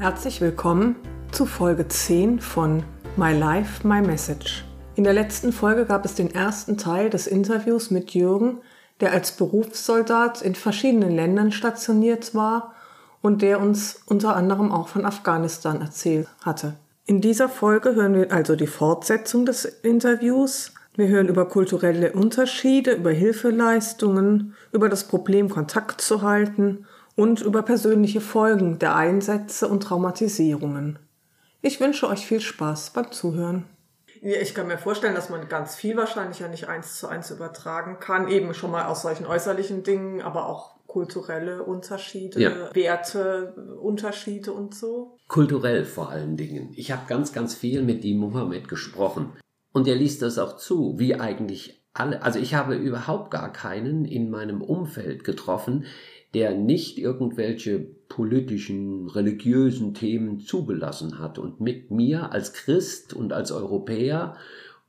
Herzlich willkommen zu Folge 10 von My Life, My Message. In der letzten Folge gab es den ersten Teil des Interviews mit Jürgen, der als Berufssoldat in verschiedenen Ländern stationiert war und der uns unter anderem auch von Afghanistan erzählt hatte. In dieser Folge hören wir also die Fortsetzung des Interviews. Wir hören über kulturelle Unterschiede, über Hilfeleistungen, über das Problem, Kontakt zu halten und über persönliche Folgen der Einsätze und Traumatisierungen. Ich wünsche euch viel Spaß beim Zuhören. Ja, ich kann mir vorstellen, dass man ganz viel wahrscheinlich ja nicht eins zu eins übertragen kann, eben schon mal aus solchen äußerlichen Dingen, aber auch kulturelle Unterschiede, ja. Werte, Unterschiede und so. Kulturell vor allen Dingen. Ich habe ganz, ganz viel mit die Mohammed gesprochen und er liest das auch zu, wie eigentlich alle. Also ich habe überhaupt gar keinen in meinem Umfeld getroffen, der nicht irgendwelche politischen, religiösen Themen zugelassen hat und mit mir als Christ und als Europäer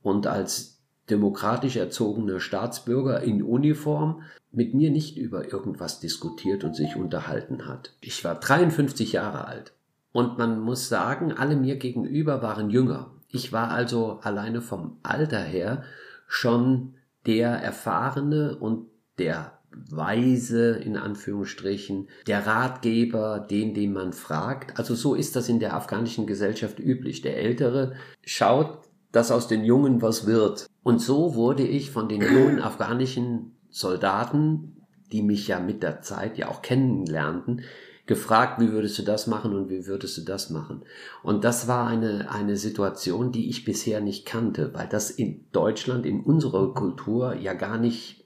und als demokratisch erzogener Staatsbürger in Uniform mit mir nicht über irgendwas diskutiert und sich unterhalten hat. Ich war 53 Jahre alt und man muss sagen, alle mir gegenüber waren jünger. Ich war also alleine vom Alter her schon der Erfahrene und der Weise, in Anführungsstrichen, der Ratgeber, den, den man fragt. Also so ist das in der afghanischen Gesellschaft üblich. Der Ältere schaut, dass aus den Jungen was wird. Und so wurde ich von den jungen afghanischen Soldaten, die mich ja mit der Zeit ja auch kennenlernten, gefragt, wie würdest du das machen und wie würdest du das machen. Und das war eine, eine Situation, die ich bisher nicht kannte, weil das in Deutschland, in unserer Kultur ja gar nicht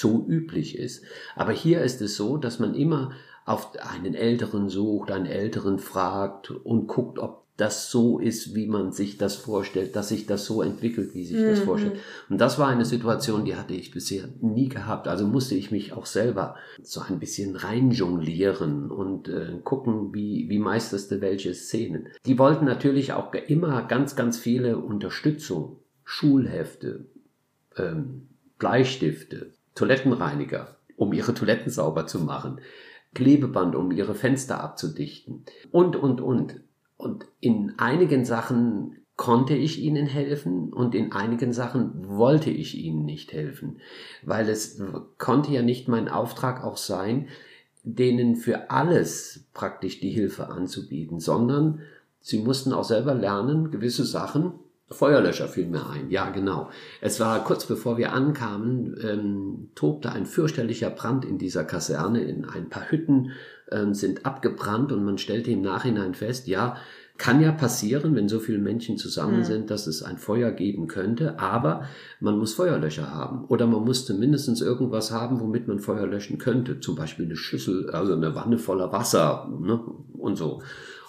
so üblich ist. Aber hier ist es so, dass man immer auf einen Älteren sucht, einen Älteren fragt und guckt, ob das so ist, wie man sich das vorstellt, dass sich das so entwickelt, wie sich mhm. das vorstellt. Und das war eine Situation, die hatte ich bisher nie gehabt. Also musste ich mich auch selber so ein bisschen reinjonglieren und äh, gucken, wie, wie meisterst du welche Szenen. Die wollten natürlich auch immer ganz, ganz viele Unterstützung, Schulhefte, ähm, Bleistifte, Toilettenreiniger, um ihre Toiletten sauber zu machen, Klebeband, um ihre Fenster abzudichten und, und, und. Und in einigen Sachen konnte ich ihnen helfen und in einigen Sachen wollte ich ihnen nicht helfen, weil es konnte ja nicht mein Auftrag auch sein, denen für alles praktisch die Hilfe anzubieten, sondern sie mussten auch selber lernen, gewisse Sachen Feuerlöscher fiel mir ein. Ja, genau. Es war kurz bevor wir ankamen, ähm, tobte ein fürchterlicher Brand in dieser Kaserne. In ein paar Hütten ähm, sind abgebrannt und man stellte im Nachhinein fest, ja, kann ja passieren, wenn so viele Menschen zusammen mhm. sind, dass es ein Feuer geben könnte, aber man muss Feuerlöcher haben. Oder man musste mindestens irgendwas haben, womit man Feuer löschen könnte. Zum Beispiel eine Schüssel, also eine Wanne voller Wasser ne? und so.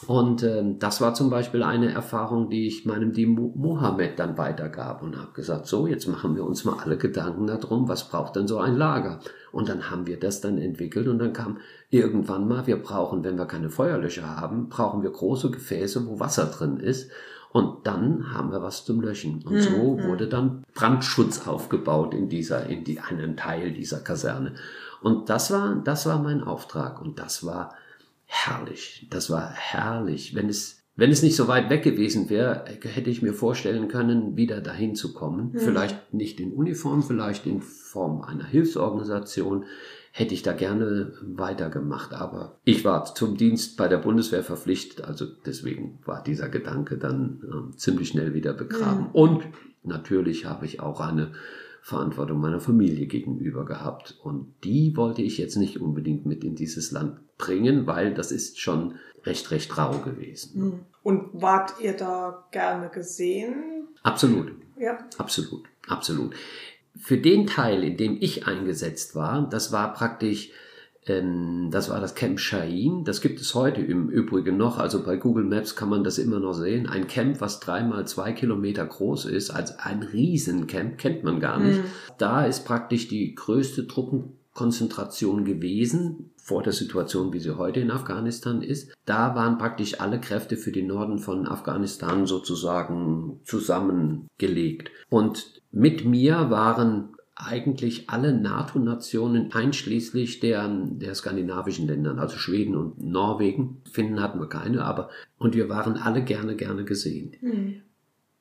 Und ähm, das war zum Beispiel eine Erfahrung, die ich meinem die Mohammed dann weitergab und habe gesagt, so, jetzt machen wir uns mal alle Gedanken darum, was braucht denn so ein Lager? Und dann haben wir das dann entwickelt und dann kam irgendwann mal, wir brauchen, wenn wir keine Feuerlöcher haben, brauchen wir große Gefäße, wo Wasser drin ist. Und dann haben wir was zum Löschen. Und so mhm. wurde dann Brandschutz aufgebaut in dieser, in die, einen Teil dieser Kaserne. Und das war, das war mein Auftrag. Und das war, herrlich. Das war herrlich. Wenn es, wenn es nicht so weit weg gewesen wäre, hätte ich mir vorstellen können, wieder dahin zu kommen. Mhm. Vielleicht nicht in Uniform, vielleicht in Form einer Hilfsorganisation. Hätte ich da gerne weitergemacht, aber ich war zum Dienst bei der Bundeswehr verpflichtet, also deswegen war dieser Gedanke dann äh, ziemlich schnell wieder begraben. Mhm. Und natürlich habe ich auch eine Verantwortung meiner Familie gegenüber gehabt. Und die wollte ich jetzt nicht unbedingt mit in dieses Land bringen, weil das ist schon recht, recht rau gewesen. Hm. Und wart ihr da gerne gesehen? Absolut. Ja. Absolut. Absolut. Für den Teil, in dem ich eingesetzt war, das war praktisch das war das Camp Shahin. Das gibt es heute im Übrigen noch. Also bei Google Maps kann man das immer noch sehen. Ein Camp, was dreimal zwei Kilometer groß ist, also ein Riesencamp, kennt man gar nicht. Mhm. Da ist praktisch die größte Truppenkonzentration gewesen vor der Situation, wie sie heute in Afghanistan ist. Da waren praktisch alle Kräfte für den Norden von Afghanistan sozusagen zusammengelegt. Und mit mir waren eigentlich alle NATO-Nationen einschließlich der, der skandinavischen Ländern, also Schweden und Norwegen. Finnen hatten wir keine, aber und wir waren alle gerne, gerne gesehen. Mhm.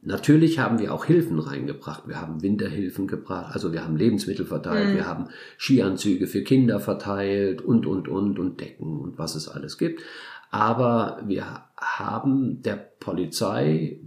Natürlich haben wir auch Hilfen reingebracht. Wir haben Winterhilfen gebracht, also wir haben Lebensmittel verteilt, mhm. wir haben Skianzüge für Kinder verteilt und, und, und, und Decken und was es alles gibt. Aber wir haben der Polizei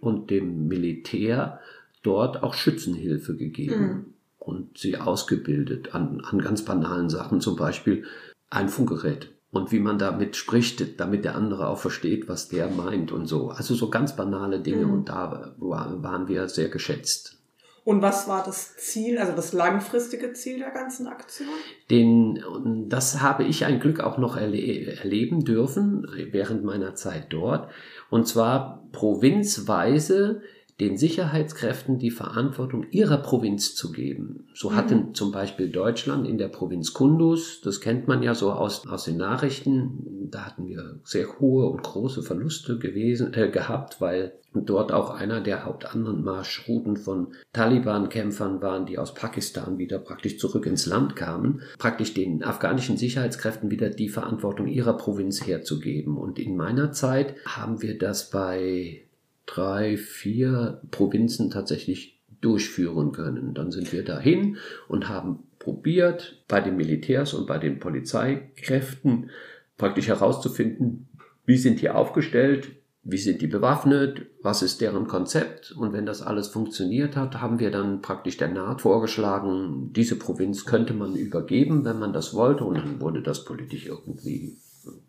und dem Militär dort auch Schützenhilfe gegeben mhm. Und sie ausgebildet an, an ganz banalen Sachen, zum Beispiel ein Funkgerät und wie man damit spricht, damit der andere auch versteht, was der meint und so. Also so ganz banale Dinge mhm. und da waren wir sehr geschätzt. Und was war das Ziel, also das langfristige Ziel der ganzen Aktion? Den, das habe ich ein Glück auch noch erle erleben dürfen während meiner Zeit dort. Und zwar provinzweise den Sicherheitskräften die Verantwortung ihrer Provinz zu geben. So mhm. hatten zum Beispiel Deutschland in der Provinz Kundus, das kennt man ja so aus, aus den Nachrichten, da hatten wir sehr hohe und große Verluste gewesen, äh, gehabt, weil dort auch einer der Hauptanmarschrouten von Taliban-Kämpfern waren, die aus Pakistan wieder praktisch zurück ins Land kamen, praktisch den afghanischen Sicherheitskräften wieder die Verantwortung ihrer Provinz herzugeben. Und in meiner Zeit haben wir das bei drei, vier Provinzen tatsächlich durchführen können. Dann sind wir dahin und haben probiert, bei den Militärs und bei den Polizeikräften praktisch herauszufinden, wie sind die aufgestellt, wie sind die bewaffnet, was ist deren Konzept. Und wenn das alles funktioniert hat, haben wir dann praktisch der Naht vorgeschlagen, diese Provinz könnte man übergeben, wenn man das wollte. Und dann wurde das politisch irgendwie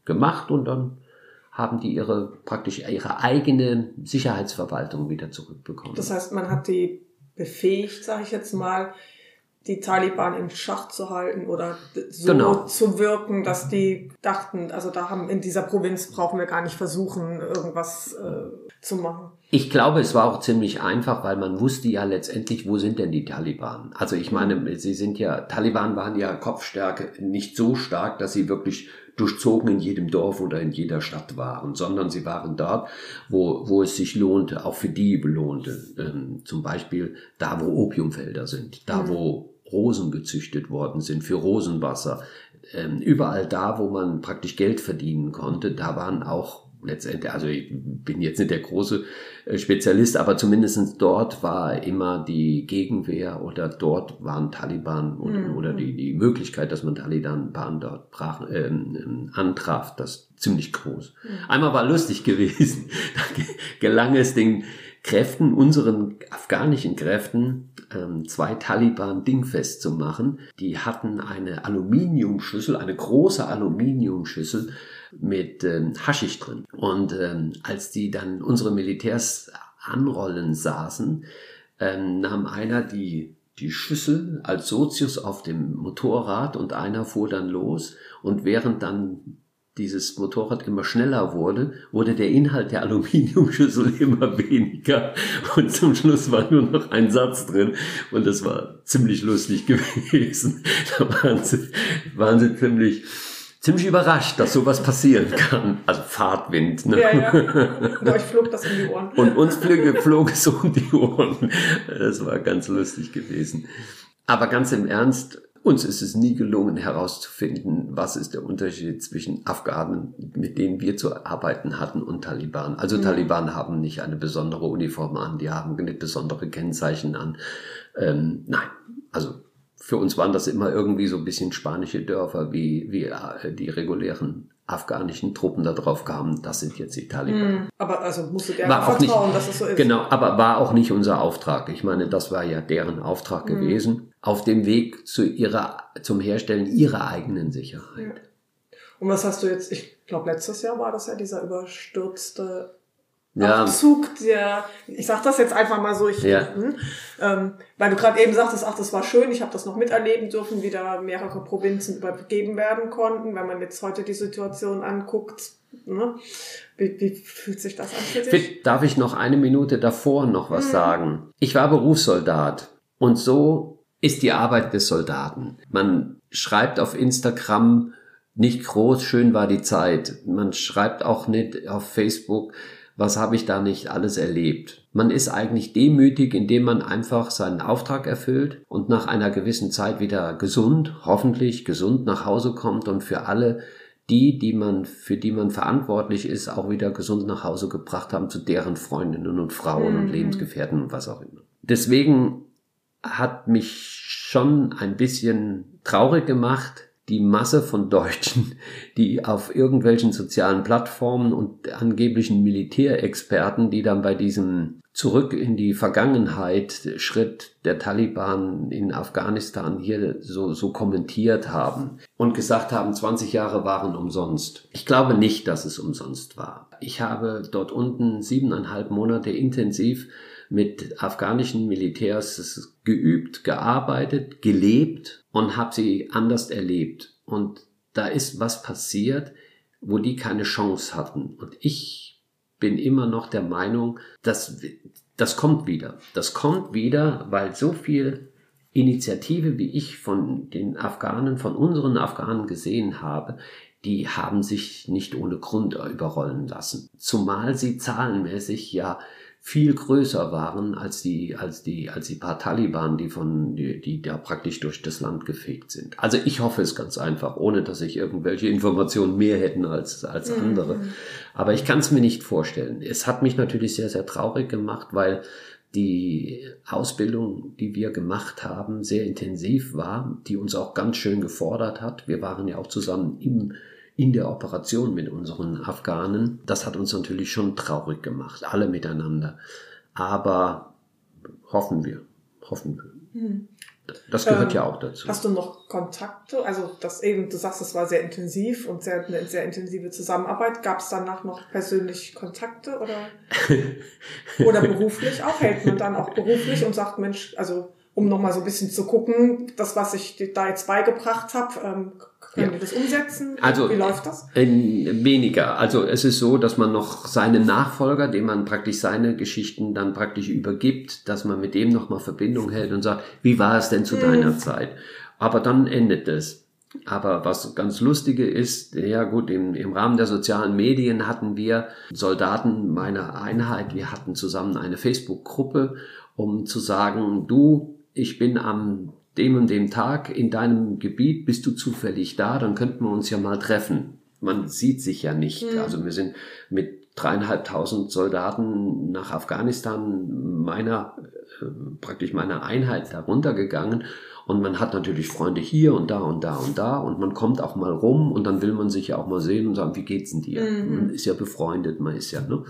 gemacht und dann haben die ihre praktisch ihre eigene Sicherheitsverwaltung wieder zurückbekommen. Das heißt, man hat die befähigt, sage ich jetzt mal, die Taliban in Schach zu halten oder so genau. zu wirken, dass die dachten, also da haben in dieser Provinz brauchen wir gar nicht versuchen, irgendwas äh, zu machen. Ich glaube, es war auch ziemlich einfach, weil man wusste ja letztendlich, wo sind denn die Taliban? Also ich meine, sie sind ja, Taliban waren ja Kopfstärke nicht so stark, dass sie wirklich durchzogen in jedem Dorf oder in jeder Stadt waren, sondern sie waren dort, wo, wo es sich lohnte, auch für die belohnte. Ähm, zum Beispiel da, wo Opiumfelder sind, da, mhm. wo Rosen gezüchtet worden sind für Rosenwasser. Ähm, überall da, wo man praktisch Geld verdienen konnte, da waren auch letztendlich, also ich bin jetzt nicht der große äh, Spezialist, aber zumindestens dort war immer die Gegenwehr oder dort waren Taliban und, mhm. oder die, die Möglichkeit, dass man Taliban dort brach, ähm, antraf, das ziemlich groß. Mhm. Einmal war lustig gewesen, da gelang es den Kräften, unseren afghanischen Kräften, ähm, zwei Taliban dingfest zu machen. Die hatten eine Aluminiumschüssel, eine große Aluminiumschüssel, mit ähm, Haschisch drin. Und ähm, als die dann unsere Militärs anrollen saßen, ähm, nahm einer die, die Schüssel als Sozius auf dem Motorrad und einer fuhr dann los und während dann dieses Motorrad immer schneller wurde, wurde der Inhalt der Aluminiumschüssel immer weniger und zum Schluss war nur noch ein Satz drin und das war ziemlich lustig gewesen. Da waren sie, waren sie ziemlich ziemlich überrascht, dass sowas passieren kann. Also Fahrtwind. Ne? Ja, ja. Und euch flog das um die Ohren. Und uns flog, flog es um die Ohren. Das war ganz lustig gewesen. Aber ganz im Ernst, uns ist es nie gelungen herauszufinden, was ist der Unterschied zwischen Afghanen, mit denen wir zu arbeiten hatten, und Taliban. Also mhm. Taliban haben nicht eine besondere Uniform an, die haben nicht besondere Kennzeichen an. Ähm, nein, also für uns waren das immer irgendwie so ein bisschen spanische Dörfer, wie, wie äh, die regulären afghanischen Truppen da drauf kamen, das sind jetzt die Taliban. Mhm. Aber also musst du gerne vertrauen, nicht, dass es so ist. Genau, aber war auch nicht unser Auftrag. Ich meine, das war ja deren Auftrag mhm. gewesen, auf dem Weg zu ihrer, zum Herstellen ihrer eigenen Sicherheit. Ja. Und was hast du jetzt, ich glaube letztes Jahr war das ja dieser überstürzte ja. Abzug der, ich sag das jetzt einfach mal so, ich, ja. Hm, ähm, weil du gerade eben sagtest, ach, das war schön, ich habe das noch miterleben dürfen, wie da mehrere Provinzen übergeben werden konnten. Wenn man jetzt heute die Situation anguckt, ne, wie, wie fühlt sich das an für dich? Darf ich noch eine Minute davor noch was mhm. sagen? Ich war Berufssoldat und so ist die Arbeit des Soldaten. Man schreibt auf Instagram nicht groß, schön war die Zeit. Man schreibt auch nicht auf Facebook, was habe ich da nicht alles erlebt. Man ist eigentlich demütig, indem man einfach seinen Auftrag erfüllt und nach einer gewissen Zeit wieder gesund, hoffentlich gesund nach Hause kommt und für alle die, die man, für die man verantwortlich ist, auch wieder gesund nach Hause gebracht haben zu deren Freundinnen und Frauen mhm. und Lebensgefährten und was auch immer. Deswegen hat mich schon ein bisschen traurig gemacht, die Masse von Deutschen, die auf irgendwelchen sozialen Plattformen und angeblichen Militärexperten, die dann bei diesem Zurück in die Vergangenheit Schritt der Taliban in Afghanistan hier so, so kommentiert haben und gesagt haben, 20 Jahre waren umsonst. Ich glaube nicht, dass es umsonst war. Ich habe dort unten siebeneinhalb Monate intensiv mit afghanischen Militärs geübt, gearbeitet, gelebt und habe sie anders erlebt. Und da ist was passiert, wo die keine Chance hatten. Und ich bin immer noch der Meinung, dass das kommt wieder. Das kommt wieder, weil so viel Initiative, wie ich von den Afghanen, von unseren Afghanen gesehen habe, die haben sich nicht ohne Grund überrollen lassen. Zumal sie zahlenmäßig ja viel größer waren als die, als die, als die paar Taliban, die von, die, die da praktisch durch das Land gefegt sind. Also ich hoffe es ganz einfach, ohne dass ich irgendwelche Informationen mehr hätten als, als andere. Mhm. Aber ich kann es mir nicht vorstellen. Es hat mich natürlich sehr, sehr traurig gemacht, weil die Ausbildung, die wir gemacht haben, sehr intensiv war, die uns auch ganz schön gefordert hat. Wir waren ja auch zusammen im in der Operation mit unseren Afghanen. Das hat uns natürlich schon traurig gemacht, alle miteinander. Aber hoffen wir, hoffen wir. Hm. Das gehört ähm, ja auch dazu. Hast du noch Kontakte? Also das eben, du sagst, es war sehr intensiv und sehr, eine sehr intensive Zusammenarbeit. Gab es danach noch persönlich Kontakte oder, oder beruflich auch? Hält man dann auch beruflich und sagt, Mensch, also um nochmal so ein bisschen zu gucken, das, was ich da jetzt beigebracht habe, ähm, können ja. die das umsetzen? Also, Wie läuft das? Weniger. Also es ist so, dass man noch seinen Nachfolger, dem man praktisch seine Geschichten dann praktisch übergibt, dass man mit dem nochmal Verbindung hält und sagt, wie war es denn zu hm. deiner Zeit? Aber dann endet es. Aber was ganz lustige ist, ja gut, im, im Rahmen der sozialen Medien hatten wir Soldaten meiner Einheit, wir hatten zusammen eine Facebook-Gruppe, um zu sagen, du, ich bin am dem und dem Tag in deinem Gebiet, bist du zufällig da, dann könnten wir uns ja mal treffen. Man sieht sich ja nicht. Mhm. Also wir sind mit dreieinhalbtausend Soldaten nach Afghanistan meiner, äh, praktisch meiner Einheit darunter gegangen. Und man hat natürlich Freunde hier und da und da und da und man kommt auch mal rum und dann will man sich ja auch mal sehen und sagen, wie geht's denn dir? Mhm. Man ist ja befreundet, man ist ja, ne?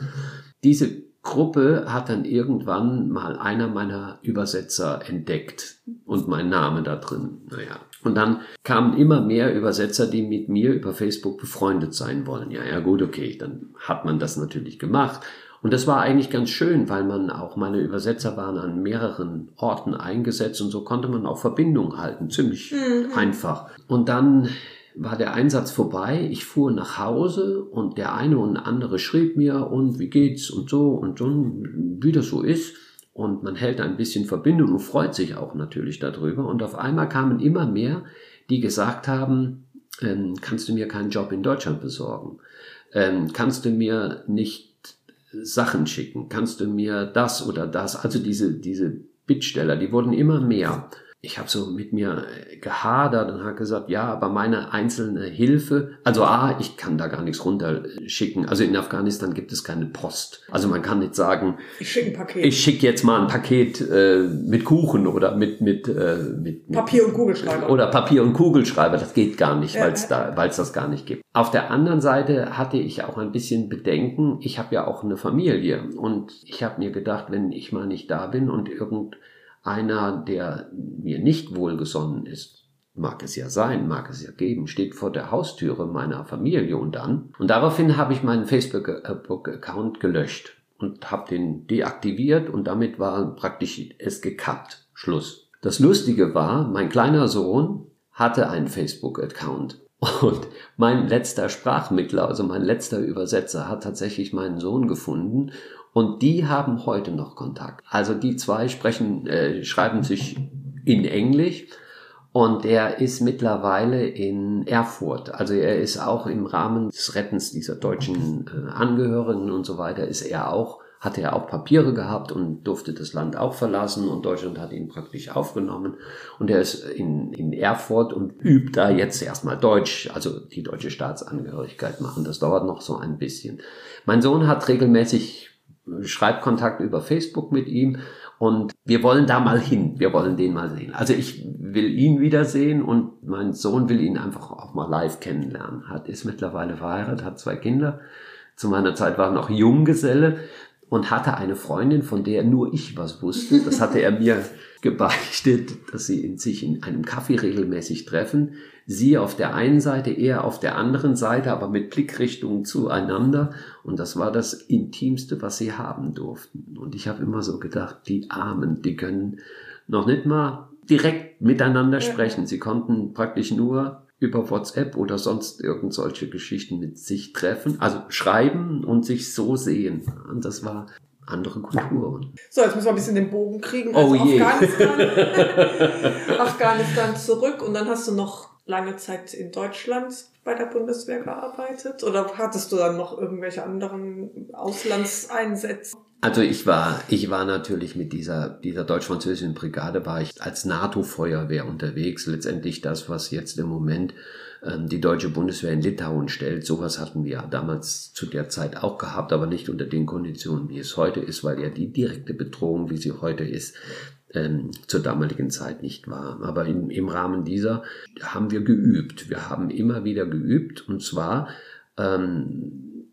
Diese Gruppe hat dann irgendwann mal einer meiner Übersetzer entdeckt und mein Name da drin. Naja. Und dann kamen immer mehr Übersetzer, die mit mir über Facebook befreundet sein wollen. Ja, ja, gut, okay, dann hat man das natürlich gemacht. Und das war eigentlich ganz schön, weil man auch, meine Übersetzer waren an mehreren Orten eingesetzt und so konnte man auch Verbindung halten. Ziemlich mhm. einfach. Und dann war der Einsatz vorbei. Ich fuhr nach Hause und der eine und andere schrieb mir und wie geht's und so und so, wie das so ist. Und man hält ein bisschen Verbindung und freut sich auch natürlich darüber. Und auf einmal kamen immer mehr, die gesagt haben, ähm, kannst du mir keinen Job in Deutschland besorgen? Ähm, kannst du mir nicht Sachen schicken? Kannst du mir das oder das? Also diese, diese Bittsteller, die wurden immer mehr ich habe so mit mir äh, gehadert und habe gesagt, ja, aber meine einzelne Hilfe, also A, ich kann da gar nichts runterschicken. Also in Afghanistan gibt es keine Post. Also man kann nicht sagen, ich schicke ein Paket. Ich schicke jetzt mal ein Paket äh, mit Kuchen oder mit mit, äh, mit, mit Papier und Kugelschreiber. Oder Papier und Kugelschreiber, das geht gar nicht, ja. weil es da weil es das gar nicht gibt. Auf der anderen Seite hatte ich auch ein bisschen Bedenken. Ich habe ja auch eine Familie und ich habe mir gedacht, wenn ich mal nicht da bin und irgend einer, der mir nicht wohlgesonnen ist, mag es ja sein, mag es ja geben, steht vor der Haustüre meiner Familie und dann. Und daraufhin habe ich meinen Facebook-Account gelöscht und habe den deaktiviert und damit war praktisch es gekappt. Schluss. Das Lustige war, mein kleiner Sohn hatte einen Facebook-Account. Und mein letzter Sprachmittler, also mein letzter Übersetzer, hat tatsächlich meinen Sohn gefunden und die haben heute noch Kontakt. Also die zwei sprechen, äh, schreiben sich in Englisch Und er ist mittlerweile in Erfurt. Also er ist auch im Rahmen des Rettens dieser deutschen äh, Angehörigen und so weiter, ist er auch hatte er auch Papiere gehabt und durfte das Land auch verlassen und Deutschland hat ihn praktisch aufgenommen und er ist in, in Erfurt und übt da jetzt erstmal Deutsch, also die deutsche Staatsangehörigkeit machen. Das dauert noch so ein bisschen. Mein Sohn hat regelmäßig Schreibkontakt über Facebook mit ihm und wir wollen da mal hin. Wir wollen den mal sehen. Also ich will ihn wiedersehen und mein Sohn will ihn einfach auch mal live kennenlernen. Hat, ist mittlerweile verheiratet, hat zwei Kinder. Zu meiner Zeit war er noch Junggeselle und hatte eine Freundin, von der nur ich was wusste. Das hatte er mir gebeichtet, dass sie in sich in einem Kaffee regelmäßig treffen. Sie auf der einen Seite, er auf der anderen Seite, aber mit Blickrichtungen zueinander. Und das war das Intimste, was sie haben durften. Und ich habe immer so gedacht, die Armen, die können noch nicht mal direkt miteinander sprechen. Sie konnten praktisch nur über WhatsApp oder sonst irgend solche Geschichten mit sich treffen, also schreiben und sich so sehen. Und das war andere Kulturen. So, jetzt müssen wir ein bisschen den Bogen kriegen. Also oh je. Afghanistan, Afghanistan zurück und dann hast du noch lange Zeit in Deutschland bei der Bundeswehr gearbeitet oder hattest du dann noch irgendwelche anderen Auslandseinsätze? Also ich war, ich war natürlich mit dieser, dieser deutsch-französischen Brigade war ich als NATO-Feuerwehr unterwegs. Letztendlich das, was jetzt im Moment die deutsche Bundeswehr in Litauen stellt. Sowas hatten wir damals zu der Zeit auch gehabt, aber nicht unter den Konditionen, wie es heute ist, weil ja die direkte Bedrohung, wie sie heute ist, ähm, zur damaligen Zeit nicht war. Aber in, im Rahmen dieser haben wir geübt. Wir haben immer wieder geübt und zwar ähm,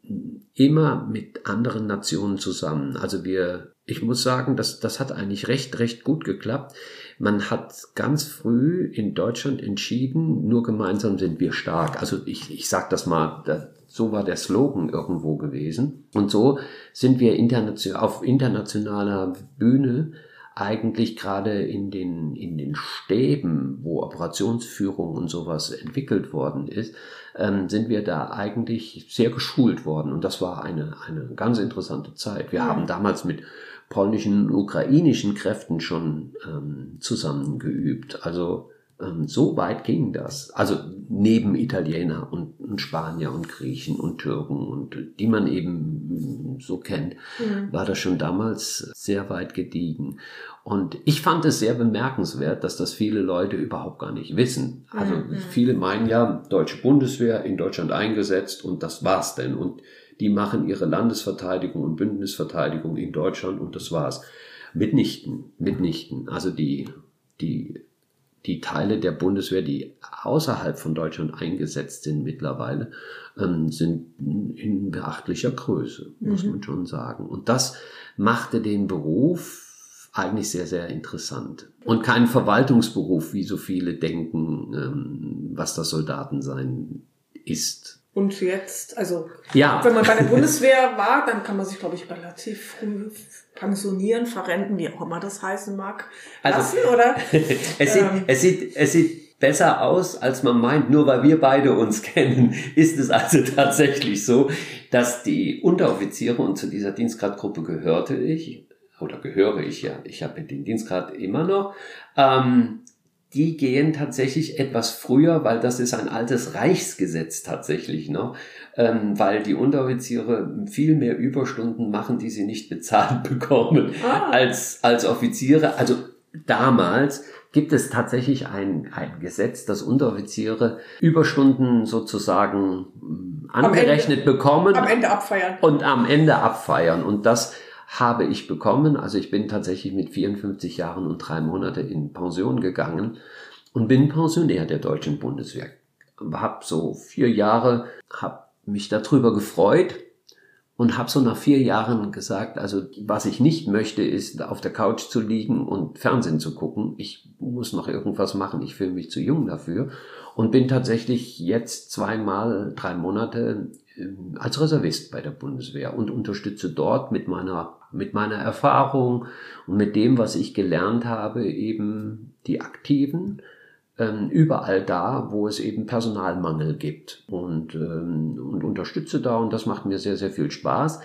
immer mit anderen Nationen zusammen. Also wir, ich muss sagen, das, das hat eigentlich recht, recht gut geklappt. Man hat ganz früh in Deutschland entschieden, nur gemeinsam sind wir stark. Also ich, ich sage das mal, das, so war der Slogan irgendwo gewesen. Und so sind wir internation, auf internationaler Bühne eigentlich gerade in den, in den Stäben, wo Operationsführung und sowas entwickelt worden ist, ähm, sind wir da eigentlich sehr geschult worden. Und das war eine, eine ganz interessante Zeit. Wir ja. haben damals mit polnischen, ukrainischen Kräften schon ähm, zusammengeübt. Also ähm, so weit ging das. Also neben Italiener und, und, Spanier und Griechen und Türken und die man eben so kennt, mhm. war das schon damals sehr weit gediegen. Und ich fand es sehr bemerkenswert, dass das viele Leute überhaupt gar nicht wissen. Also mhm. viele meinen ja, deutsche Bundeswehr in Deutschland eingesetzt und das war's denn. Und die machen ihre Landesverteidigung und Bündnisverteidigung in Deutschland und das war's. Mitnichten, mitnichten. Also die, die die Teile der Bundeswehr, die außerhalb von Deutschland eingesetzt sind mittlerweile, ähm, sind in beachtlicher Größe, muss mhm. man schon sagen. Und das machte den Beruf eigentlich sehr, sehr interessant. Und kein Verwaltungsberuf, wie so viele denken, ähm, was das Soldatensein ist. Und jetzt, also ja. wenn man bei der Bundeswehr war, dann kann man sich, glaube ich, relativ früh pensionieren, verrenten, wie auch immer das heißen mag, also, lassen, oder? es, sieht, ähm, es, sieht, es sieht besser aus, als man meint. Nur weil wir beide uns kennen, ist es also tatsächlich so, dass die Unteroffiziere, und zu dieser Dienstgradgruppe gehörte ich, oder gehöre ich ja, ich habe den Dienstgrad immer noch, ähm, die gehen tatsächlich etwas früher, weil das ist ein altes Reichsgesetz tatsächlich noch, ähm, weil die Unteroffiziere viel mehr Überstunden machen, die sie nicht bezahlt bekommen ah. als, als Offiziere. Also damals gibt es tatsächlich ein, ein Gesetz, dass Unteroffiziere Überstunden sozusagen hm, angerechnet Ende, bekommen. Am Ende abfeiern. Und am Ende abfeiern. Und das habe ich bekommen. Also ich bin tatsächlich mit 54 Jahren und drei Monate in Pension gegangen und bin Pensionär der deutschen Bundeswehr. Hab so vier Jahre, hab mich darüber gefreut und habe so nach vier Jahren gesagt, also was ich nicht möchte, ist auf der Couch zu liegen und Fernsehen zu gucken. Ich muss noch irgendwas machen. Ich fühle mich zu jung dafür und bin tatsächlich jetzt zweimal drei Monate als Reservist bei der Bundeswehr und unterstütze dort mit meiner, mit meiner Erfahrung und mit dem, was ich gelernt habe, eben die Aktiven, ähm, überall da, wo es eben Personalmangel gibt und, ähm, und unterstütze da und das macht mir sehr, sehr viel Spaß.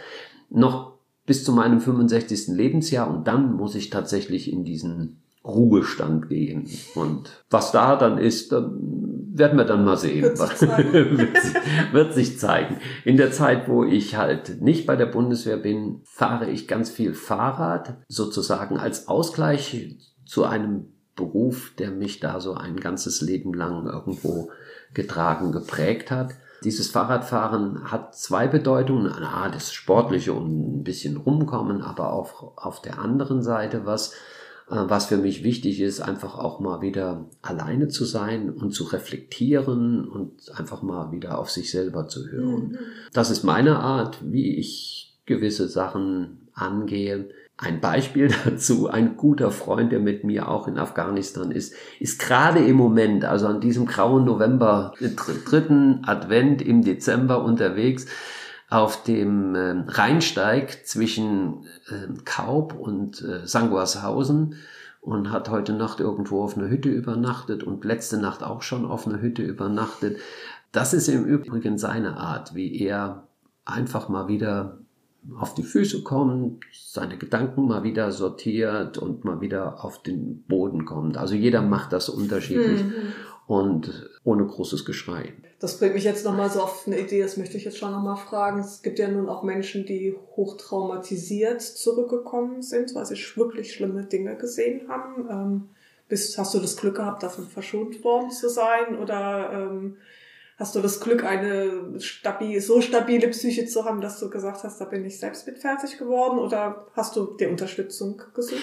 Noch bis zu meinem 65. Lebensjahr und dann muss ich tatsächlich in diesen Ruhestand gehen. Und was da dann ist, dann werden wir dann mal sehen. Wird sich zeigen. wird, sich, wird sich zeigen. In der Zeit, wo ich halt nicht bei der Bundeswehr bin, fahre ich ganz viel Fahrrad, sozusagen als Ausgleich zu einem Beruf, der mich da so ein ganzes Leben lang irgendwo getragen, geprägt hat. Dieses Fahrradfahren hat zwei Bedeutungen. A, das Sportliche und ein bisschen rumkommen, aber auch auf der anderen Seite was, was für mich wichtig ist, einfach auch mal wieder alleine zu sein und zu reflektieren und einfach mal wieder auf sich selber zu hören. Mhm. Das ist meine Art, wie ich gewisse Sachen angehe. Ein Beispiel dazu, ein guter Freund, der mit mir auch in Afghanistan ist, ist gerade im Moment, also an diesem grauen November, dritten Advent im Dezember unterwegs auf dem äh, Rheinsteig zwischen äh, Kaub und äh, Sanguashausen und hat heute Nacht irgendwo auf einer Hütte übernachtet und letzte Nacht auch schon auf einer Hütte übernachtet. Das ist im Übrigen seine Art, wie er einfach mal wieder auf die Füße kommt, seine Gedanken mal wieder sortiert und mal wieder auf den Boden kommt. Also jeder macht das unterschiedlich Mhm. Und ohne großes Geschrei. Das bringt mich jetzt nochmal so auf eine Idee, das möchte ich jetzt schon nochmal fragen. Es gibt ja nun auch Menschen, die hochtraumatisiert zurückgekommen sind, weil sie wirklich schlimme Dinge gesehen haben. Ähm, bist, hast du das Glück gehabt, davon verschont worden zu sein? Oder ähm, hast du das Glück, eine stabil, so stabile Psyche zu haben, dass du gesagt hast, da bin ich selbst mit fertig geworden? Oder hast du dir Unterstützung gesucht?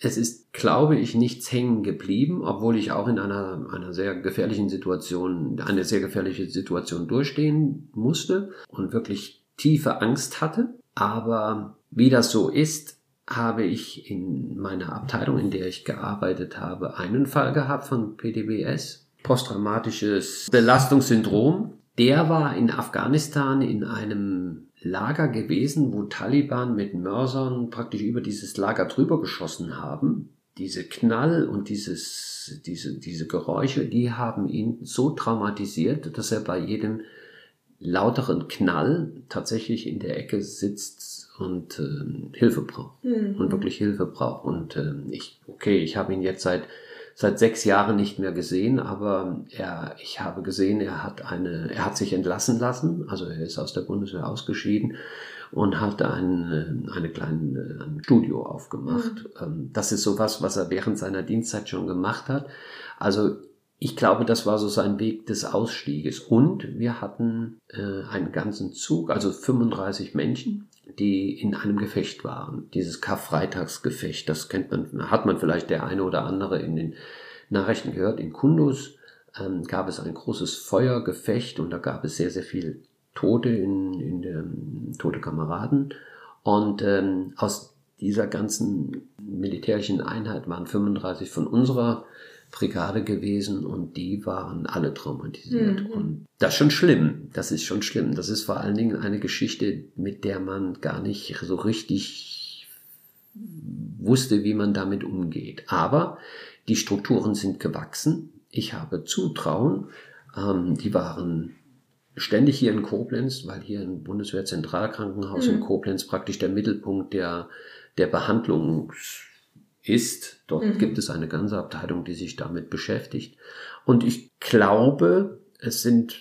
Es ist, glaube ich, nichts hängen geblieben, obwohl ich auch in einer, einer sehr gefährlichen Situation, eine sehr gefährliche Situation durchstehen musste und wirklich tiefe Angst hatte. Aber wie das so ist, habe ich in meiner Abteilung, in der ich gearbeitet habe, einen Fall gehabt von PTBS, posttraumatisches Belastungssyndrom. Der war in Afghanistan in einem Lager gewesen, wo Taliban mit Mörsern praktisch über dieses Lager drüber geschossen haben. Diese Knall und dieses, diese, diese Geräusche, die haben ihn so traumatisiert, dass er bei jedem lauteren Knall tatsächlich in der Ecke sitzt und äh, Hilfe braucht Mhm. und wirklich Hilfe braucht. Und äh, ich, okay, ich habe ihn jetzt seit seit sechs Jahren nicht mehr gesehen, aber er, ich habe gesehen, er hat eine, er hat sich entlassen lassen, also er ist aus der Bundeswehr ausgeschieden und hat ein, eine kleine ein Studio aufgemacht. Ähm, Das ist sowas, was er während seiner Dienstzeit schon gemacht hat. Also ich glaube, das war so sein Weg des Ausstieges. Und wir hatten äh, einen ganzen Zug, also 35 Menschen, die in einem Gefecht waren. Dieses Karfreitagsgefecht, das kennt man, hat man vielleicht der eine oder andere in den Nachrichten gehört. In Kundus ähm, gab es ein großes Feuergefecht und da gab es sehr, sehr viel Tote in, in der, tote Kameraden. Und ähm, aus dieser ganzen militärischen Einheit waren 35 von unserer Brigade gewesen und die waren alle traumatisiert. Mhm. Und das ist schon schlimm. Das ist schon schlimm. Das ist vor allen Dingen eine Geschichte, mit der man gar nicht so richtig wusste, wie man damit umgeht. Aber die Strukturen sind gewachsen. Ich habe Zutrauen. Ähm, die waren ständig hier in Koblenz, weil hier ein Bundeswehrzentralkrankenhaus Mhm. in Koblenz praktisch der Mittelpunkt der, der Behandlung ist. Dort Mhm. gibt es eine ganze Abteilung, die sich damit beschäftigt. Und ich glaube, es sind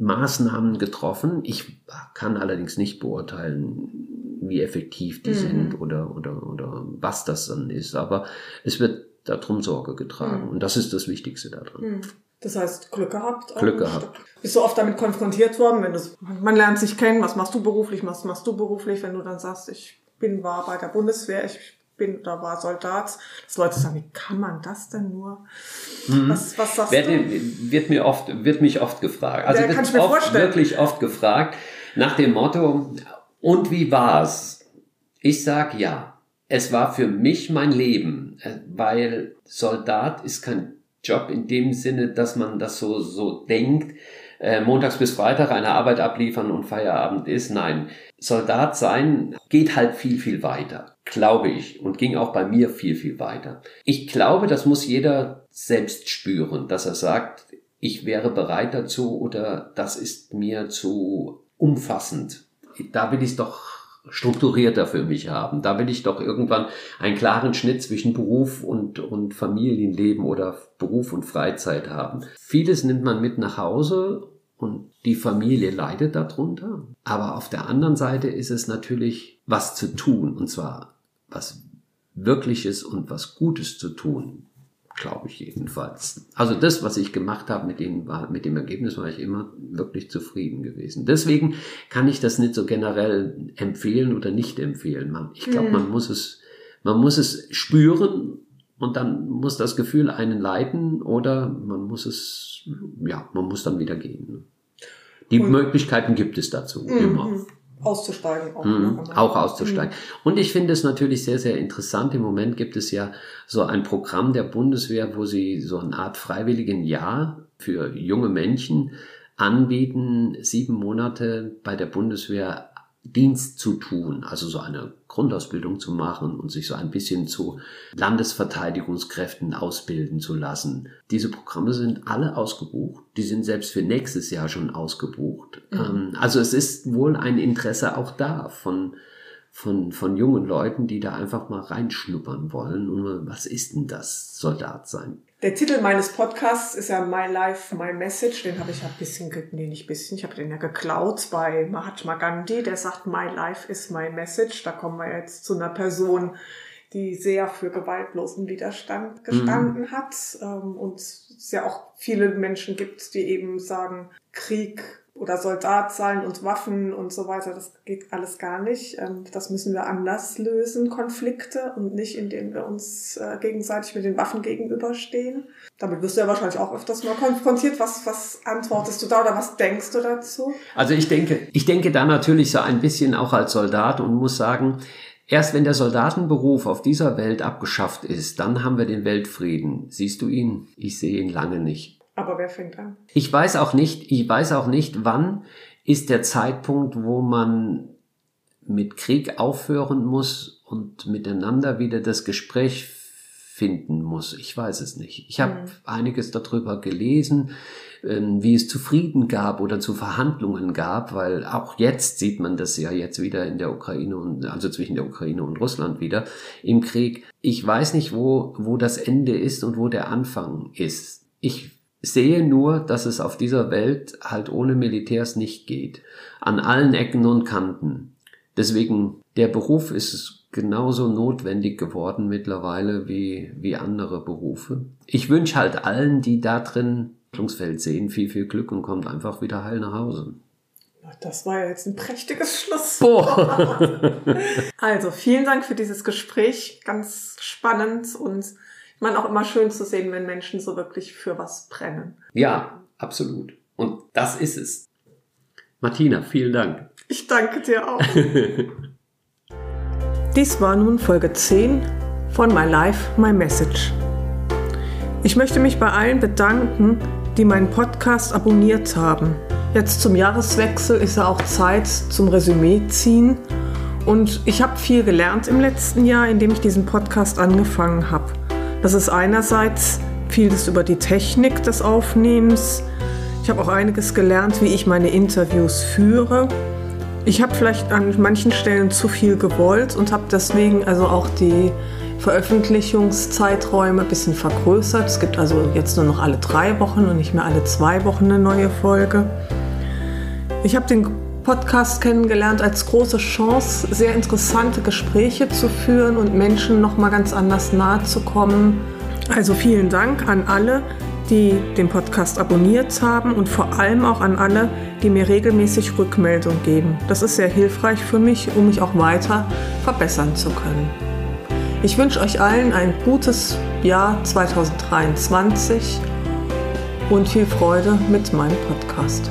Maßnahmen getroffen. Ich kann allerdings nicht beurteilen, wie effektiv die Mhm. sind oder, oder, oder was das dann ist. Aber es wird darum Sorge getragen. Mhm. Und das ist das Wichtigste daran. Hm. Das heißt, Glück gehabt. Glück gehabt. Bist du oft damit konfrontiert worden, wenn du, man lernt sich kennen, was machst du beruflich, was machst du beruflich, wenn du dann sagst, ich bin, war bei der Bundeswehr, ich bin oder war Soldat, dass Leute sagen, wie kann man das denn nur? Was, was sagst Wird, du? wird, mir oft, wird mich oft gefragt. Also Ja, kann wird ich mir oft, vorstellen. wirklich oft gefragt nach dem Motto, und wie war's? Ich sag ja. Es war für mich mein Leben, äh, weil Soldat ist kein Job in dem Sinne, dass man das so, so denkt, äh, montags bis Freitag eine Arbeit abliefern und Feierabend ist. Nein, Soldat sein geht halt viel, viel weiter, glaube ich, und ging auch bei mir viel, viel weiter. Ich glaube, das muss jeder selbst spüren, dass er sagt, ich wäre bereit dazu oder das ist mir zu umfassend. Da will ich doch strukturierter für mich haben. Da will ich doch irgendwann einen klaren Schnitt zwischen Beruf und, und Familienleben oder Beruf und Freizeit haben. Vieles nimmt man mit nach Hause und die Familie leidet darunter. Aber auf der anderen Seite ist es natürlich was zu tun und zwar was Wirkliches und was Gutes zu tun glaube ich jedenfalls. Also das, was ich gemacht habe, mit dem, war, mit dem Ergebnis war ich immer wirklich zufrieden gewesen. Deswegen kann ich das nicht so generell empfehlen oder nicht empfehlen. Ich glaube, man muss es, man muss es spüren und dann muss das Gefühl einen leiten oder man muss es, ja, man muss dann wieder gehen. Die und Möglichkeiten gibt es dazu mhm. immer auszusteigen. Auch, mhm, auch auszusteigen. Mhm. Und ich finde es natürlich sehr, sehr interessant. Im Moment gibt es ja so ein Programm der Bundeswehr, wo sie so eine Art freiwilligen Jahr für junge Menschen anbieten, sieben Monate bei der Bundeswehr Dienst zu tun, also so eine Grundausbildung zu machen und sich so ein bisschen zu Landesverteidigungskräften ausbilden zu lassen. Diese Programme sind alle ausgebucht. Die sind selbst für nächstes Jahr schon ausgebucht. Mhm. Ähm, also es ist wohl ein Interesse auch da von, von, von jungen Leuten, die da einfach mal reinschnuppern wollen. Und was ist denn das Soldat sein? Der Titel meines Podcasts ist ja My Life, My Message. Den habe ich ja ein bisschen, nee, nicht ein bisschen, ich habe den ja geklaut bei Mahatma Gandhi. Der sagt, My Life is My Message. Da kommen wir jetzt zu einer Person, die sehr für gewaltlosen Widerstand gestanden mhm. hat. Ähm, und es ja auch viele Menschen gibt, die eben sagen, Krieg oder Soldat sein und Waffen und so weiter, das geht alles gar nicht. Ähm, das müssen wir anders lösen, Konflikte, und nicht indem wir uns äh, gegenseitig mit den Waffen gegenüberstehen. Damit wirst du ja wahrscheinlich auch öfters mal konfrontiert. Was, was antwortest du da oder was denkst du dazu? Also ich denke, ich denke da natürlich so ein bisschen auch als Soldat und muss sagen, Erst wenn der Soldatenberuf auf dieser Welt abgeschafft ist, dann haben wir den Weltfrieden. Siehst du ihn? Ich sehe ihn lange nicht. Aber wer fängt an? Ich weiß auch nicht, ich weiß auch nicht, wann ist der Zeitpunkt, wo man mit Krieg aufhören muss und miteinander wieder das Gespräch finden muss. Ich weiß es nicht. Ich habe mhm. einiges darüber gelesen, ähm, wie es zu Frieden gab oder zu Verhandlungen gab, weil auch jetzt sieht man das ja jetzt wieder in der Ukraine und also zwischen der Ukraine und Russland wieder im Krieg. Ich weiß nicht, wo wo das Ende ist und wo der Anfang ist. Ich sehe nur, dass es auf dieser Welt halt ohne Militärs nicht geht. An allen Ecken und Kanten. Deswegen, der Beruf ist genauso notwendig geworden mittlerweile wie, wie andere Berufe. Ich wünsche halt allen, die da drin Handlungsfeld sehen, viel, viel Glück und kommt einfach wieder heil nach Hause. Das war ja jetzt ein prächtiges Schlusswort. also, vielen Dank für dieses Gespräch. Ganz spannend und man auch immer schön zu sehen, wenn Menschen so wirklich für was brennen. Ja, absolut. Und das ist es. Martina, vielen Dank. Ich danke dir auch. Dies war nun Folge 10 von My Life, My Message. Ich möchte mich bei allen bedanken, die meinen Podcast abonniert haben. Jetzt zum Jahreswechsel ist ja auch Zeit zum Resümee ziehen. Und ich habe viel gelernt im letzten Jahr, indem ich diesen Podcast angefangen habe. Das ist einerseits vieles über die Technik des Aufnehmens. Ich habe auch einiges gelernt, wie ich meine Interviews führe. Ich habe vielleicht an manchen Stellen zu viel gewollt und habe deswegen also auch die Veröffentlichungszeiträume ein bisschen vergrößert. Es gibt also jetzt nur noch alle drei Wochen und nicht mehr alle zwei Wochen eine neue Folge. Ich habe den Podcast kennengelernt als große Chance, sehr interessante Gespräche zu führen und Menschen noch mal ganz anders nahe zu kommen. Also vielen Dank an alle, die den Podcast abonniert haben und vor allem auch an alle, die mir regelmäßig Rückmeldung geben. Das ist sehr hilfreich für mich, um mich auch weiter verbessern zu können. Ich wünsche euch allen ein gutes Jahr 2023 und viel Freude mit meinem Podcast.